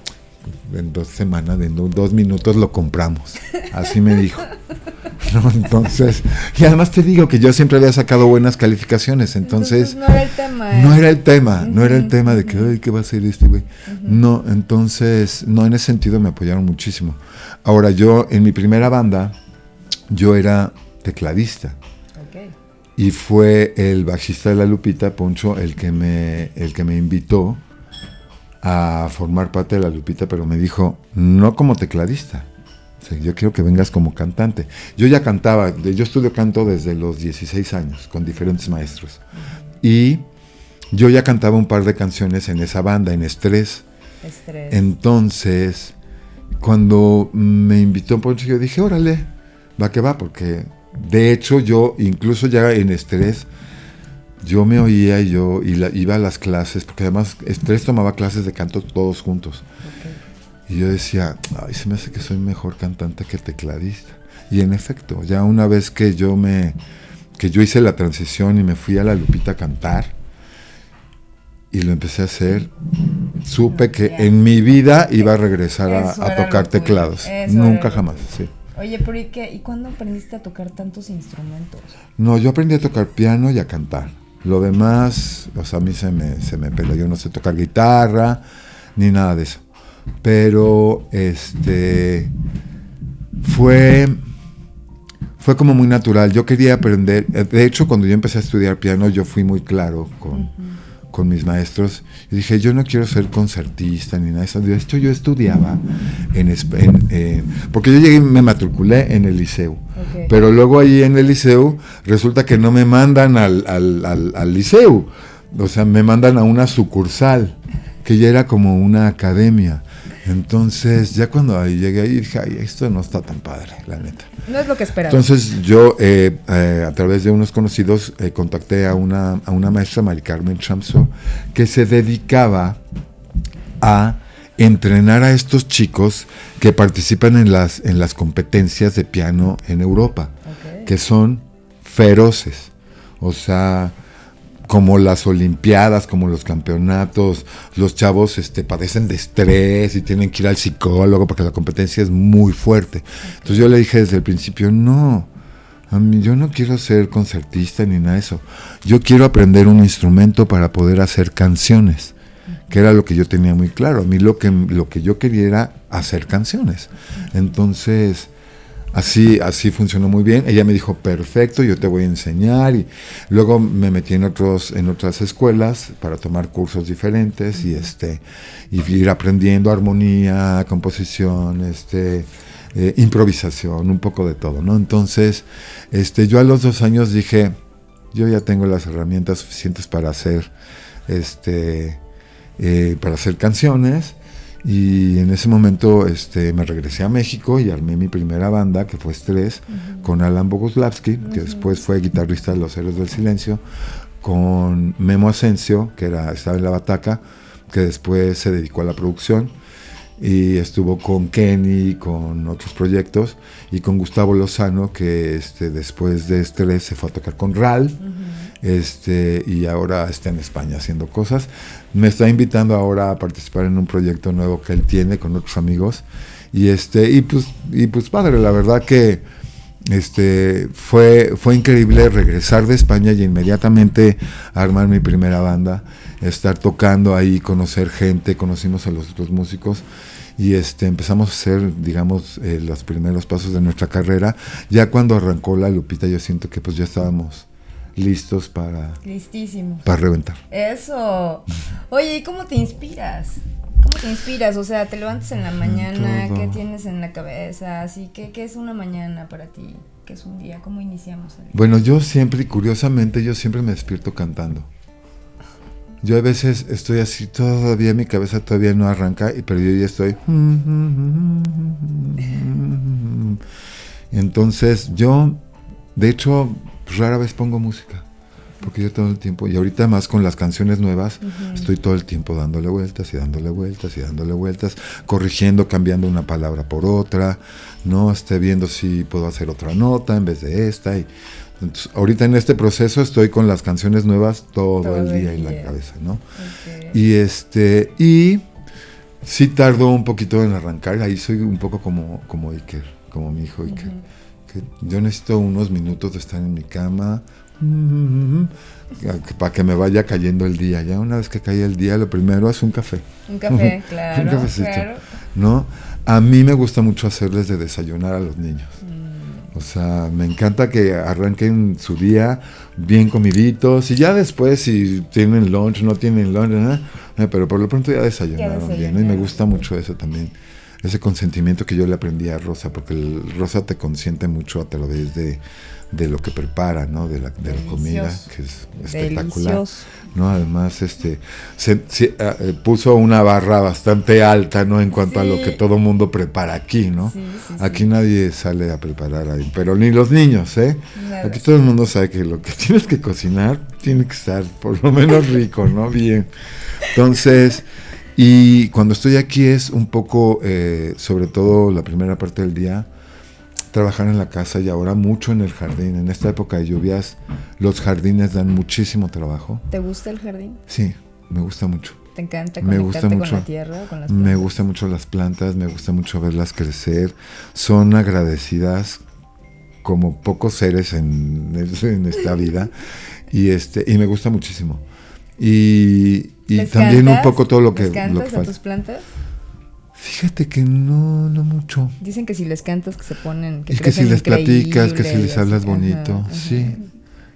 en dos semanas, en dos minutos lo compramos. Así me dijo. ¿no? Entonces, y además te digo que yo siempre había sacado buenas calificaciones, entonces, no era el tema. No era el tema, no era el tema de que, ay, ¿qué va a ser este güey? No, entonces, no, en ese sentido me apoyaron muchísimo. Ahora, yo, en mi primera banda, yo era tecladista. Y fue el bajista de la Lupita, Poncho, el que me, el que me invitó a formar parte de la Lupita, pero me dijo, no como tecladista, yo quiero que vengas como cantante. Yo ya cantaba, yo estudio canto desde los 16 años con diferentes maestros. Y yo ya cantaba un par de canciones en esa banda, en Estrés. Estrés. Entonces, cuando me invitó Poncho, yo dije, órale, va que va, porque de hecho yo, incluso ya en Estrés, yo me oía y yo iba a las clases, porque además Estrés tomaba clases de canto todos juntos. Y yo decía, ay, se me hace que soy mejor cantante que tecladista. Y en efecto, ya una vez que yo me que yo hice la transición y me fui a la Lupita a cantar y lo empecé a hacer, supe que en mi vida iba a regresar a, tocar teclados. Nunca jamás, sí. Oye, pero ¿y, qué? ¿y cuándo aprendiste a tocar tantos instrumentos? No, yo aprendí a tocar piano y a cantar. Lo demás, o sea, a mí se me, se me peló. Yo no sé tocar guitarra ni nada de eso pero este fue fue como muy natural. Yo quería aprender, de hecho cuando yo empecé a estudiar piano yo fui muy claro con, con mis maestros y dije yo no quiero ser concertista ni nada de eso. De hecho yo estudiaba en, en porque yo llegué y me matriculé en el liceo, pero luego ahí en el liceo resulta que no me mandan al, al, al, al liceo, o sea me mandan a una sucursal que ya era como una academia. Entonces, ya cuando llegué ahí dije, ay, esto no está tan padre, la neta. No es lo que esperaba. Entonces, yo eh, eh, a través de unos conocidos eh, contacté a una, a una maestra, Mari Carmen Chamso, que se dedicaba a entrenar a estos chicos que participan en las, en las competencias de piano en Europa, que son feroces. O sea, como las olimpiadas, como los campeonatos, los chavos este, padecen de estrés y tienen que ir al psicólogo porque la competencia es muy fuerte. Entonces yo le dije desde el principio, no, a mí yo no quiero ser concertista ni nada de eso. Yo quiero aprender un instrumento para poder hacer canciones, que era lo que yo tenía muy claro. A mí lo que, lo que yo quería era hacer canciones. Entonces Así, así funcionó muy bien. Ella me dijo, perfecto, yo te voy a enseñar. Y luego me metí en, otros, en otras escuelas para tomar cursos diferentes y, este, y ir aprendiendo armonía, composición, este, eh, improvisación, un poco de todo. ¿no? Entonces, este, yo a los dos años dije, yo ya tengo las herramientas suficientes para hacer, este, eh, para hacer canciones y en ese momento este, me regresé a México y armé mi primera banda, que fue Estrés, con Alan Boguslavski, que después fue guitarrista de Los Héroes del Silencio, con Memo Asensio, que era, estaba en la bataca, que después se dedicó a la producción, y estuvo con Kenny, con otros proyectos, y con Gustavo Lozano, que este, después de Estrés se fue a tocar con RAL este, y ahora está en España haciendo cosas. Me está invitando ahora a participar en un proyecto nuevo que él tiene con otros amigos. Y este, y pues, y pues padre, la verdad que este fue, fue increíble regresar de España y inmediatamente armar mi primera banda, estar tocando ahí, conocer gente, conocimos a los otros músicos y este empezamos a hacer digamos eh, los primeros pasos de nuestra carrera ya cuando arrancó la Lupita yo siento que pues ya estábamos listos para, Listísimos. para reventar. Eso. Oye, ¿y cómo te inspiras? ¿Cómo te inspiras? O sea, te levantas en la mañana, ¿qué tienes en la cabeza? Así que, ¿qué es una mañana para ti? ¿Qué es un día? ¿Cómo iniciamos el día? Bueno, yo siempre, curiosamente, yo siempre me despierto cantando. Yo a veces estoy así, todavía mi cabeza todavía no arranca, pero yo ya estoy. Entonces, yo, de hecho, rara vez pongo música. Porque yo todo el tiempo, y ahorita más con las canciones nuevas, estoy todo el tiempo dándole vueltas y dándole vueltas y dándole vueltas, corrigiendo, cambiando una palabra por otra, ¿no? Esté viendo si puedo hacer otra nota en vez de esta. Y, entonces, ahorita en este proceso estoy con las canciones nuevas todo, el día en la cabeza, ¿no? Y este, y sí tardo un poquito en arrancar, ahí soy un poco como, como Iker, como mi hijo Iker. Que yo necesito unos minutos de estar en mi cama, para que me vaya cayendo el día. Ya una vez que cae el día, lo primero es un café. Un café, claro. un cafecito. ¿No? A mí me gusta mucho hacerles de desayunar a los niños. Mm. O sea, me encanta que arranquen su día bien comiditos y ya después si tienen lunch, no tienen lunch, eh, pero por lo pronto ya desayunaron, bien. Y me gusta mucho eso también ese consentimiento que yo le aprendí a Rosa, porque el Rosa te consiente mucho a través de, de lo que prepara, ¿no? De la, de la comida, que es espectacular. ¿no? Además, este, se, ah, eh, puso una barra bastante alta, ¿no? En cuanto a lo que todo mundo prepara aquí, ¿no? aquí nadie sale a preparar ahí, pero ni los niños, ¿eh? Aquí todo el mundo sabe que lo que tienes que cocinar tiene que estar por lo menos rico, ¿no? Bien. Entonces, y cuando estoy aquí es un poco, eh, sobre todo la primera parte del día, trabajar en la casa y ahora mucho en el jardín. En esta época de lluvias los jardines dan muchísimo trabajo. ¿Te gusta el jardín? Sí, me gusta mucho. ¿Te encanta me gusta mucho, con la tierra? Con las me gusta mucho las plantas, me gusta mucho verlas crecer. Son agradecidas como pocos seres en, en esta vida y este y me gusta muchísimo. Y, y también un poco todo lo que, lo que a tus plantas? Fíjate que no, no mucho. Dicen que si les cantas que se ponen... Que y que si les platicas, que si les hablas bonito, sí.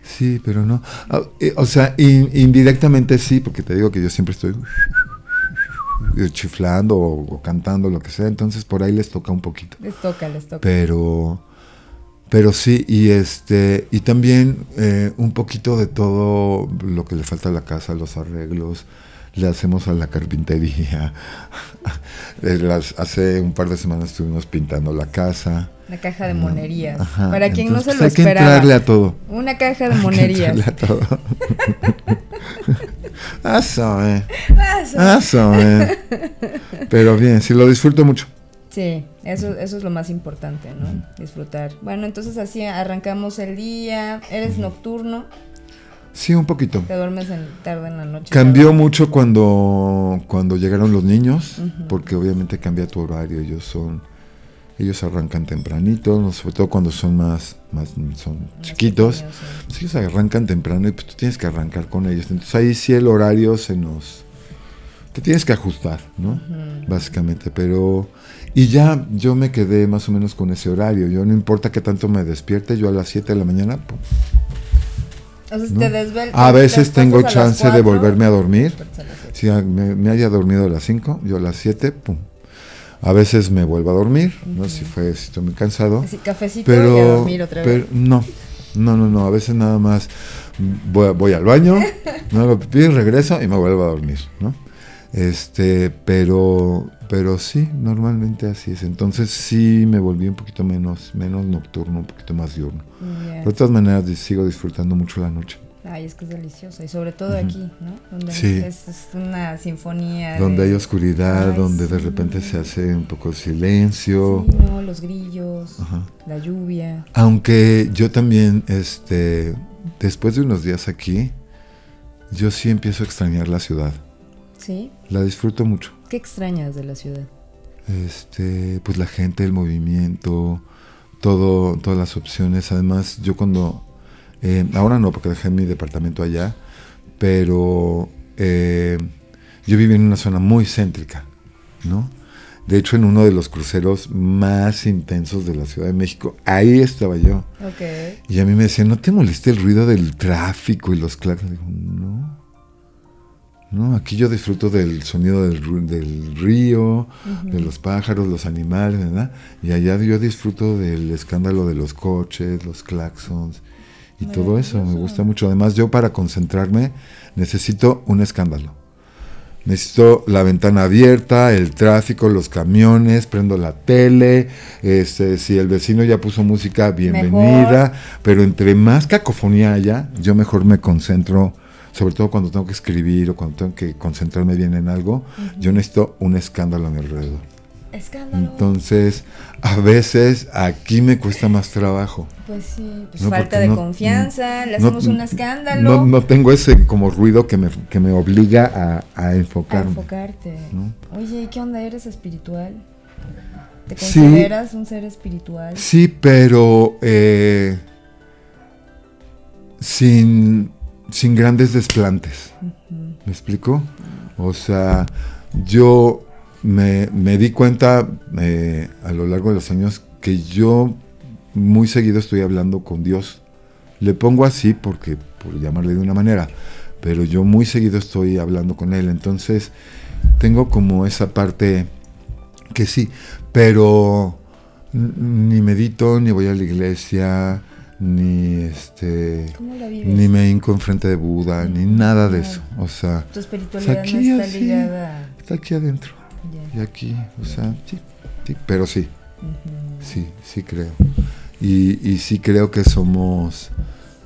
Sí, pero no. Ah, eh, o sea, indirectamente sí, porque te digo que yo siempre estoy chiflando o, cantando, lo que sea, entonces por ahí les toca un poquito. Les toca, les toca. Pero, pero sí, y este, y también eh, un poquito de todo lo que le falta a la casa, los arreglos, le hacemos a la carpintería. Eh, hace un par de semanas estuvimos pintando la casa. La caja de monerías. Para quien no se lo hay esperaba. que entrarle a todo. Una caja de monerías. a todo. Eso, eh. Eso, eh. Pero bien, sí, lo disfruto mucho. Sí, eso, eso es lo más importante, ¿no? Disfrutar. Bueno, entonces así arrancamos el día. ¿Eres nocturno? Sí, un poquito. ¿Te duermes en, tarde en la noche? Cambió mucho cuando, cuando llegaron los niños, porque obviamente cambia tu horario. Ellos son, ellos arrancan tempranito, sobre todo cuando son más, más son chiquitos. ellos arrancan temprano y pues tú tienes que arrancar con ellos. Entonces ahí sí el horario se nos, te tienes que ajustar, ¿no? Básicamente, pero y ya yo me quedé más o menos con ese horario. Yo no importa qué tanto me despierte, yo a las 7 de la mañana a veces tengo chance de volverme a dormir. Si me, haya dormido a las 5, yo a las 7, pum. A veces me vuelvo a dormir, ¿no? Si fue, si estoy muy cansado. cafecito pero, y a dormir otra vez. no, no, no, no. A veces nada más voy, voy al baño, me hago pipí, regreso y me vuelvo a dormir, ¿no? Este, pero, pero sí, normalmente así es. Entonces sí me volví un poquito menos, menos nocturno, un poquito más diurno. De todas maneras sigo disfrutando mucho la noche. Ay, es que es deliciosa. Y sobre todo aquí, ¿no? Donde es, una sinfonía. Donde hay oscuridad, donde de repente se hace un poco de silencio. Sí, no, los grillos, la lluvia. Aunque yo también, este, después de unos días aquí, yo sí empiezo a extrañar la ciudad. Sí. La disfruto mucho. ¿Qué extrañas de la ciudad? Este, pues la gente, el movimiento, todo, todas las opciones. Además, yo cuando, eh, ahora no, porque dejé mi departamento allá, pero eh, yo viví en una zona muy céntrica, ¿no? De hecho, en uno de los cruceros más intensos de la Ciudad de México, ahí estaba yo. Okay. Y a mí me decían, ¿no te molesta el ruido del tráfico y los claros? Digo, no. ¿No? Aquí yo disfruto del sonido del, río, de los pájaros, los animales, ¿verdad? Y allá yo disfruto del escándalo de los coches, los claxons y todo eso. Me gusta mucho. Además, yo para concentrarme necesito un escándalo. Necesito la ventana abierta, el tráfico, los camiones, prendo la tele, este, si el vecino ya puso música, bienvenida, pero entre más cacofonía haya, yo mejor me concentro sobre todo cuando tengo que escribir o cuando tengo que concentrarme bien en algo, yo necesito un escándalo a mi alrededor. Escándalo. Entonces, a veces aquí me cuesta más trabajo. Pues sí, pues falta de confianza, le hacemos un escándalo. No, tengo ese como ruido que me, que me obliga a, a enfocarme. A enfocarte. Oye, ¿qué onda? ¿Eres espiritual? ¿Te consideras un ser espiritual? Sí, pero eh, sin sin grandes desplantes. ¿Me explico? O sea, yo me, di cuenta eh, a lo largo de los años que yo muy seguido estoy hablando con Dios. Le pongo así porque, por llamarle de una manera, pero yo muy seguido estoy hablando con Él. Entonces, tengo como esa parte que sí, pero ni medito, ni voy a la iglesia, ni este ni me hinco enfrente de Buda, ni nada de eso. O sea, tu espiritualidad aquí, no está ligada. Está aquí adentro. Y aquí, o sea, sí, sí pero sí. Sí, sí creo. Y, y sí creo que somos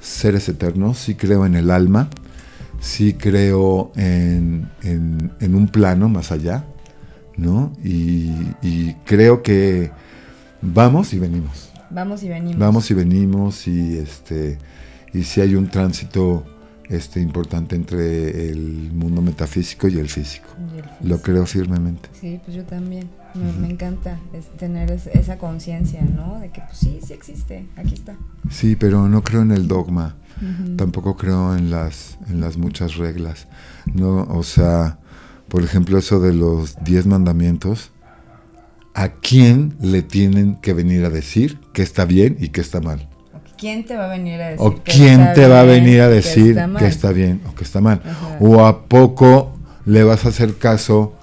seres eternos, sí creo en el alma, sí creo en, en, un plano más allá, ¿no? Y, y creo que vamos y venimos. Vamos y venimos. Vamos y venimos y este y si hay un tránsito este importante entre el mundo metafísico y el físico. Lo creo firmemente. Sí, pues yo también. Me, encanta tener esa conciencia, ¿no? De que pues sí, sí existe, aquí está. Sí, pero no creo en el dogma. Tampoco creo en las en las muchas reglas. No, o sea, por ejemplo, eso de los diez mandamientos a quién le tienen que venir a decir que está bien y que está mal. ¿Quién te va a venir a decir? O quién te va a venir a decir que está, bien o que está mal. O a poco le vas a hacer caso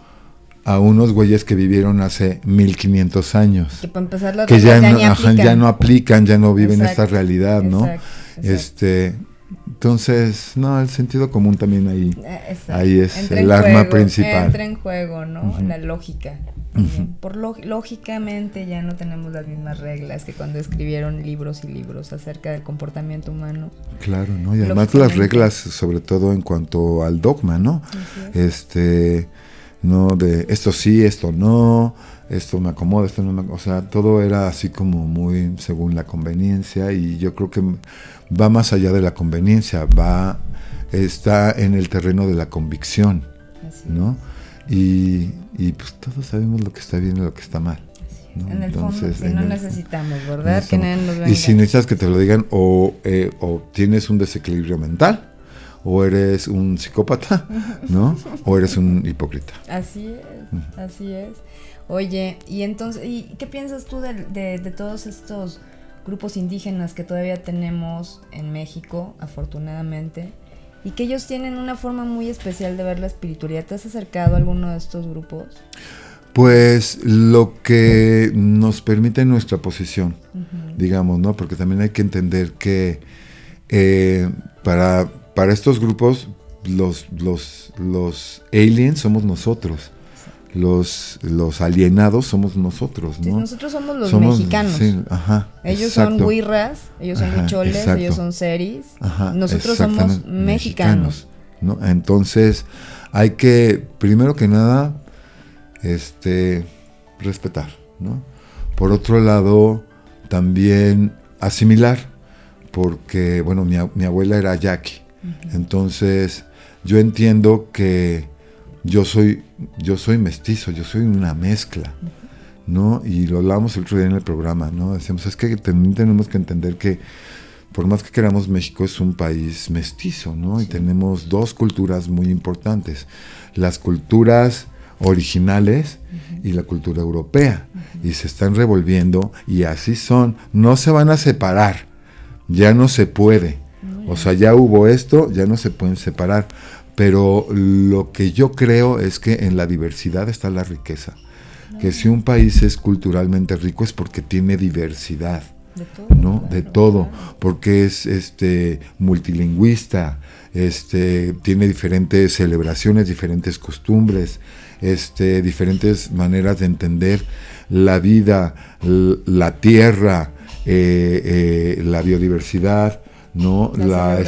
a unos güeyes que vivieron hace 1500 años. Que para empezar la que ya no, ya no, aplican, ya no viven esta realidad, ¿no? Este, entonces, no, el sentido común también ahí, eh, ahí es el arma principal. Entra en juego, ¿no? La lógica. Por lógicamente ya no tenemos las mismas reglas que cuando escribieron libros y libros acerca del comportamiento humano. Claro, ¿no? Y además las reglas, sobre todo en cuanto al dogma, ¿no? Este, no de esto sí, esto no, esto me acomoda, esto no me, o sea, todo era así como muy según la conveniencia y yo creo que va más allá de la conveniencia, va está en el terreno de la convicción, ¿no? Y, y pues todos sabemos lo que está bien y lo que está mal. En el Entonces, fondo, si no necesitamos, ¿verdad? y si necesitas que te lo digan, o, eh, o tienes un desequilibrio mental, o eres un psicópata, ¿no? o eres un hipócrita. Así es, así es. Oye, y entonces, ¿y qué piensas tú de, de, de, todos estos grupos indígenas que todavía tenemos en México, afortunadamente? Y que ellos tienen una forma muy especial de ver la espiritualidad. ¿Te has acercado a alguno de estos grupos? Pues lo que nos permite nuestra posición, digamos, ¿no? Porque también hay que entender que eh, para, para estos grupos los, los, los aliens somos nosotros los, los alienados somos nosotros, ¿no? nosotros somos los mexicanos. ellos son huirras, ellos son huicholes, ellos son seris. nosotros somos mexicanos. ¿no? Entonces, hay que, primero que nada, este, respetar, ¿no? Por otro lado, también asimilar, porque, bueno, mi, mi abuela era yaqui. Entonces, yo entiendo que yo soy, yo soy mestizo, yo soy una mezcla, ¿no? Y lo hablábamos el otro día en el programa, ¿no? Decíamos, es que también tenemos que entender que por más que queramos, México es un país mestizo, ¿no? Y tenemos dos culturas muy importantes, las culturas originales y la cultura europea, y se están revolviendo y así son, no se van a separar, ya no se puede, o sea, ya hubo esto, ya no se pueden separar, pero lo que yo creo es que en la diversidad está la riqueza. Que si un país es culturalmente rico es porque tiene diversidad. De todo. ¿no? de todo, porque es este multilingüista, este tiene diferentes celebraciones, diferentes costumbres, este diferentes maneras de entender la vida, la tierra, eh, eh, la biodiversidad, ¿no? La,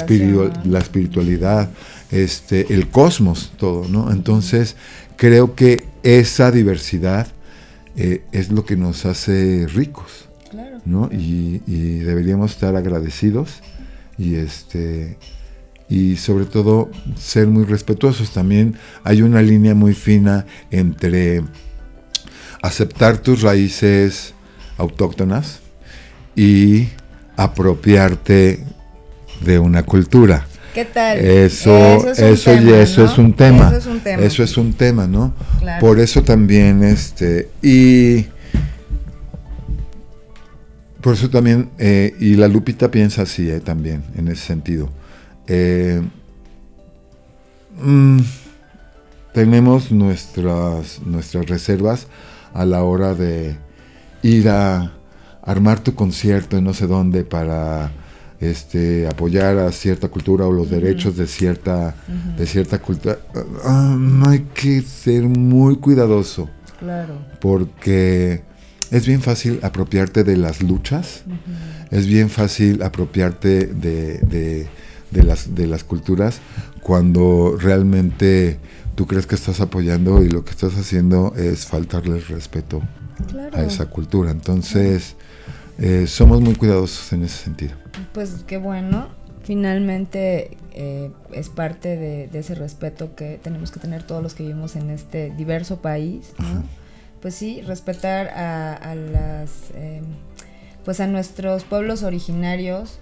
la espiritualidad, este, el cosmos, todo, ¿no? Entonces, creo que esa diversidad eh, es lo que nos hace ricos, ¿no? Y, deberíamos estar agradecidos y este y sobre todo ser muy respetuosos. También hay una línea muy fina entre aceptar tus raíces autóctonas y apropiarte de una cultura. ¿Qué tal? Eso, eso, y eso es un tema. Eso es un tema. Eso es un tema, ¿no? Por eso también, este, y por eso también, eh, y la Lupita piensa así eh, también, en ese sentido. Eh, mm, tenemos nuestras, nuestras reservas a la hora de ir a armar tu concierto en no sé dónde para este, apoyar a cierta cultura o los derechos de cierta, de cierta cultura. Ah, no hay que ser muy cuidadoso. Claro. Porque es bien fácil apropiarte de las luchas, es bien fácil apropiarte de, las, de las culturas cuando realmente tú crees que estás apoyando y lo que estás haciendo es faltarle respeto a esa cultura. Entonces, eh, somos muy cuidadosos en ese sentido. Pues qué bueno. Finalmente eh, es parte de, ese respeto que tenemos que tener todos los que vivimos en este diverso país. Pues sí, respetar a, las, eh, pues a nuestros pueblos originarios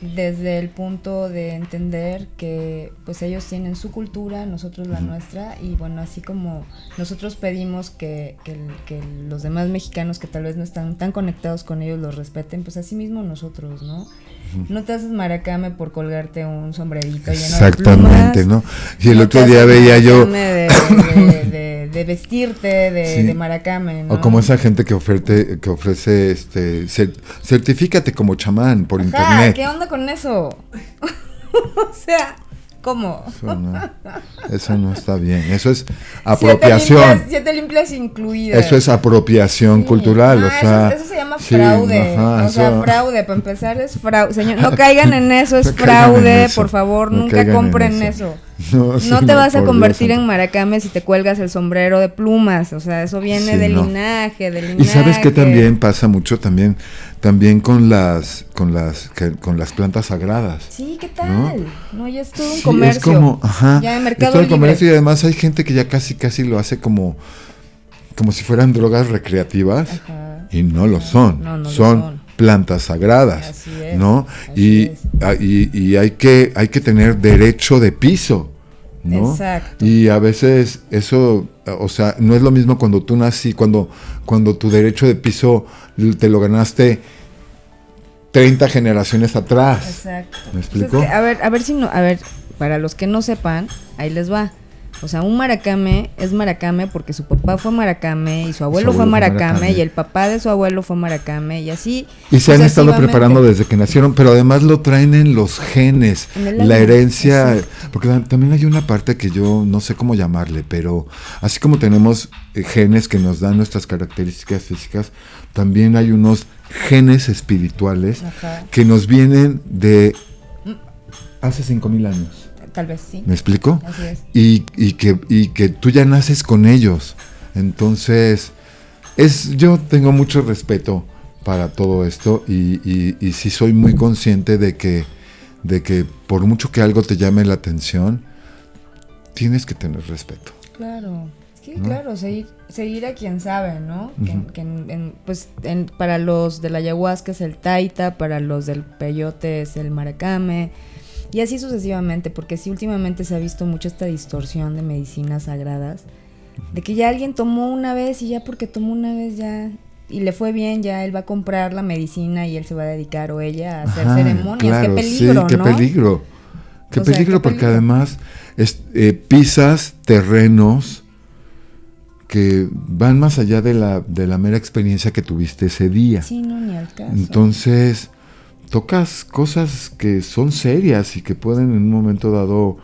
desde el punto de entender que pues ellos tienen su cultura, nosotros la nuestra y bueno, así como nosotros pedimos que, que, los demás mexicanos que tal vez no están tan conectados con ellos los respeten, pues así mismo nosotros, ¿no? No te haces maracame por colgarte un sombrerito lleno Exactamente, ¿no? Y el otro día veía yo... De, vestirte de, maracame, ¿no? O como esa gente que ofrece, que ofrece este, certifícate como chamán por internet. ¿Qué onda con eso? o sea... ¿Cómo? Eso no, está bien. Eso es apropiación. Siete limpias, incluidas. Eso es apropiación cultural. o sea, eso, se llama fraude. o sea, fraude. Para empezar, es fraude. Señor, no caigan en eso, es fraude. Por favor, nunca compren eso. No, te vas a convertir en maracame si te cuelgas el sombrero de plumas. O sea, eso viene del linaje, del linaje. Y sabes que también pasa mucho también, también con las, con las, con las plantas sagradas. Sí, ¿qué tal? No, ya es todo un comercio. Es como, ajá. Ya mercado es todo el comercio y además hay gente que ya casi, casi lo hace como, como si fueran drogas recreativas. Y no lo son. No, no son. Plantas sagradas, ¿no? Y, y, hay, que, hay que tener derecho de piso, ¿no? Exacto. Y a veces eso, o sea, no es lo mismo cuando tú nací, cuando, cuando tu derecho de piso te lo ganaste 30 generaciones atrás. Exacto. ¿Me pues explico? a ver, a ver si no, a ver, para los que no sepan, ahí les va. O sea, un maracame es maracame porque su papá fue maracame y su abuelo, fue, maracame, y el papá de su abuelo fue maracame y así. Y se han estado preparando desde que nacieron, pero además lo traen en los genes, la herencia, porque también hay una parte que yo no sé cómo llamarle, pero así como tenemos eh, genes que nos dan nuestras características físicas, también hay unos genes espirituales que nos vienen de hace 5000 años. Tal vez sí. ¿Me explico? Así es. Y, que, y que tú ya naces con ellos. Entonces, es, yo tengo mucho respeto para todo esto y, y, sí soy muy consciente de que, de que por mucho que algo te llame la atención, tienes que tener respeto. Claro. Sí, claro, seguir, seguir a quien sabe, ¿no? que, pues para los de la ayahuasca es el taita, para los del peyote es el maracame, y así sucesivamente, porque sí últimamente se ha visto mucho esta distorsión de medicinas sagradas, de que ya alguien tomó una vez y ya porque tomó una vez ya y le fue bien, ya él va a comprar la medicina y él se va a dedicar o ella a hacer ceremonias. qué peligro, sí, qué peligro. Qué O sea, peligro, qué porque peligro. además es- eh, pisas terrenos que van más allá de la, de la mera experiencia que tuviste ese día. Sí, no, ni al caso. Entonces, tocas cosas que son serias y que pueden en un momento dado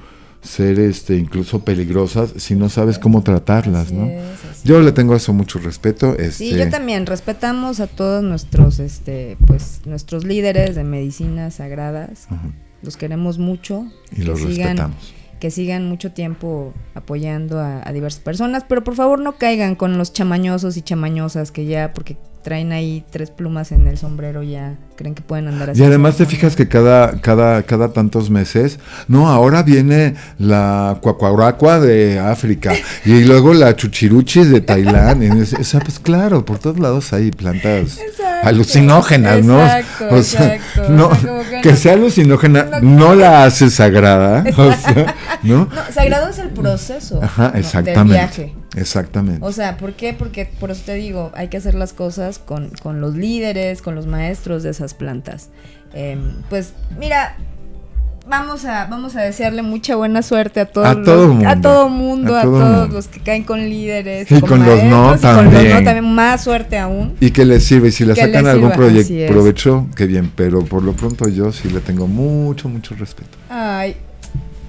ser este incluso peligrosas si no sabes cómo tratarlas, Así ¿no? es, Yo le tengo a eso mucho respeto. Sí, este, yo también respetamos a todos nuestros, este, pues, nuestros líderes de medicinas sagradas. Los queremos mucho. Y los sigan, respetamos. que sigan mucho tiempo apoyando a, a diversas personas, pero por favor no caigan con los chamañosos y chamañosas que ya, porque traen ahí tres plumas en el sombrero, ya creen que pueden andar así. Y además te fijas que cada, cada, cada tantos meses, no, ahora viene la cuacuaracua de África y luego la chuchiruchis de Tailandia. O sea, pues claro, por todos lados hay plantas Exacto, alucinógenas, ¿no? exacto, O sea, exacto. no, O sea, como que sea alucinógena no- no la hace sagrada, o sea, ¿no? No, sagrado es el proceso Ajá, ¿no? del exactamente. viaje. Exactamente. O sea, ¿por qué? Porque por eso te digo, hay que hacer las cosas con, con los líderes, con los maestros de esas plantas. Em, pues mira, vamos a, vamos a desearle mucha buena suerte a todos A los- todo mundo, a todo mundo, a a, todo todos mundo. los que caen con líderes Y con los no maestros, y con los no también. también más suerte aún. Y que les sirve, y si le sacan algún sirva, proye- así es. provecho, qué bien, pero por lo pronto yo sí le tengo mucho, mucho respeto. Ay,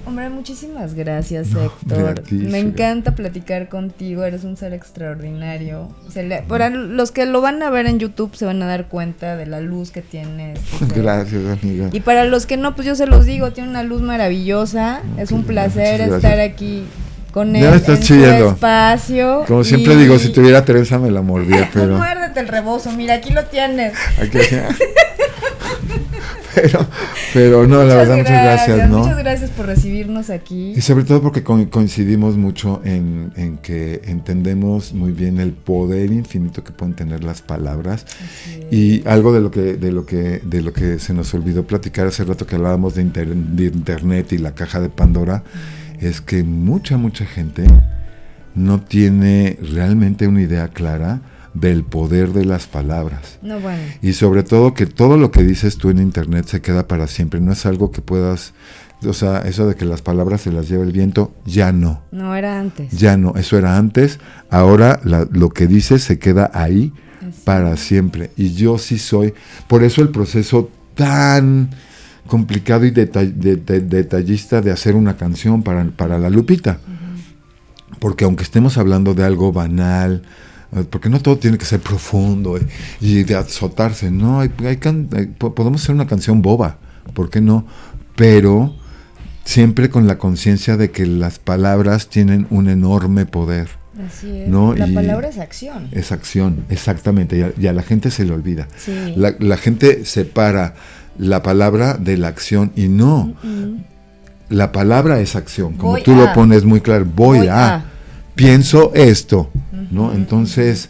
hombre, muchísimas gracias, No, Héctor. Me encanta platicar contigo, eres un ser extraordinario. Se le- para los que lo van a ver en YouTube se van a dar cuenta de la luz que tienes. sea, Gracias, amiga. Y para los que no, pues yo se los digo, tiene una luz maravillosa. Es un placer estar aquí con Ya él me estás en chillando. espacio. Como siempre y- digo, si tuviera Teresa me la mordía, pero... Muérdete el rebozo, mira, aquí lo tienes. Aquí- pero, pero no, la verdad, muchas gracias, ¿no? Muchas gracias por recibirnos aquí. Y sobre todo porque co- coincidimos mucho en, en que entendemos muy bien el poder infinito que pueden tener las palabras y algo de lo que de lo que de lo que se nos olvidó platicar hace rato que hablábamos de, inter- de internet y la caja de Pandora es que mucha mucha gente no tiene realmente una idea clara del poder de las palabras. No, bueno. Y sobre todo que todo lo que dices tú en internet se queda para siempre. No es algo que puedas, o sea, eso de que las palabras se las lleva el viento, ya no. No era antes. Ya no, eso era antes. Ahora la- lo que dices se queda ahí Así para siempre. Y yo sí soy, por eso el proceso tan complicado y deta- de- de- detallista de hacer una canción para, para la Lupita. Porque aunque estemos hablando de algo banal, porque no todo tiene que ser profundo eh, y de azotarse, no, hay, hay can- hay- podemos hacer una canción boba, ¿por qué no? Pero siempre con la conciencia de que las palabras tienen un enorme poder. Así es. No, la y- palabra es acción. Es acción, exactamente, y a, y a la gente se le olvida. Sí. La, la gente separa la palabra de la acción y no, la palabra es acción, como Voy tú a. lo pones muy claro, voy, Voy a, a. pienso esto, ¿no? Entonces,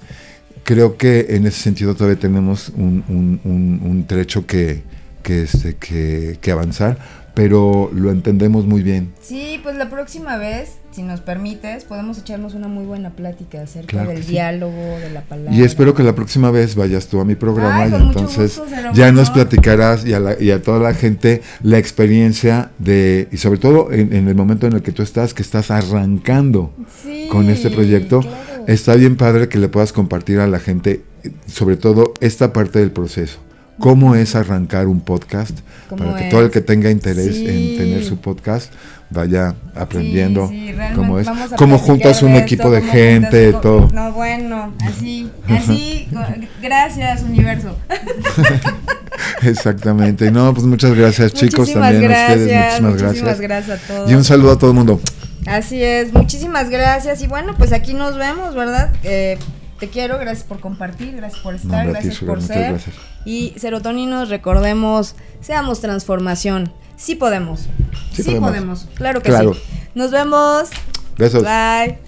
creo que en ese sentido todavía tenemos un, un- un- un trecho que, que, este, que, que avanzar, pero lo entendemos muy bien. Sí, pues la próxima vez, si nos permites, podemos echarnos una muy buena plática acerca Claro del sí. diálogo, de la palabra. Y espero que la próxima vez vayas tú a mi programa Ay, y entonces gusto, ya nos platicarás y a, la- y a toda la gente la experiencia de, y sobre todo en, en el momento en el que tú estás, que estás arrancando Sí, con este proyecto, claro. está bien padre que le puedas compartir a la gente, eh, sobre todo esta parte del proceso. ¿Cómo es arrancar un podcast? ¿Cómo Para que es? todo el que tenga interés Sí. en tener su podcast vaya aprendiendo Sí, sí, cómo es, a cómo juntas un equipo de gente, juntas- todo. No, bueno, así, así, gracias universo. Exactamente. No, pues muchas gracias chicos Muchísimas también a gracias, ustedes. Muchísimas muchísimas gracias. gracias a todos. Y un saludo a todo el mundo. Así es, muchísimas gracias. Y bueno, pues aquí nos vemos, ¿verdad? Eh, te quiero, gracias por compartir, gracias por estar, a ti, gracias Sugar, por ser. gracias. Y serotoninos, recordemos, seamos transformación. Sí podemos. Sí Sí, podemos. podemos. Claro que Claro. sí. Nos vemos. Besos. Bye.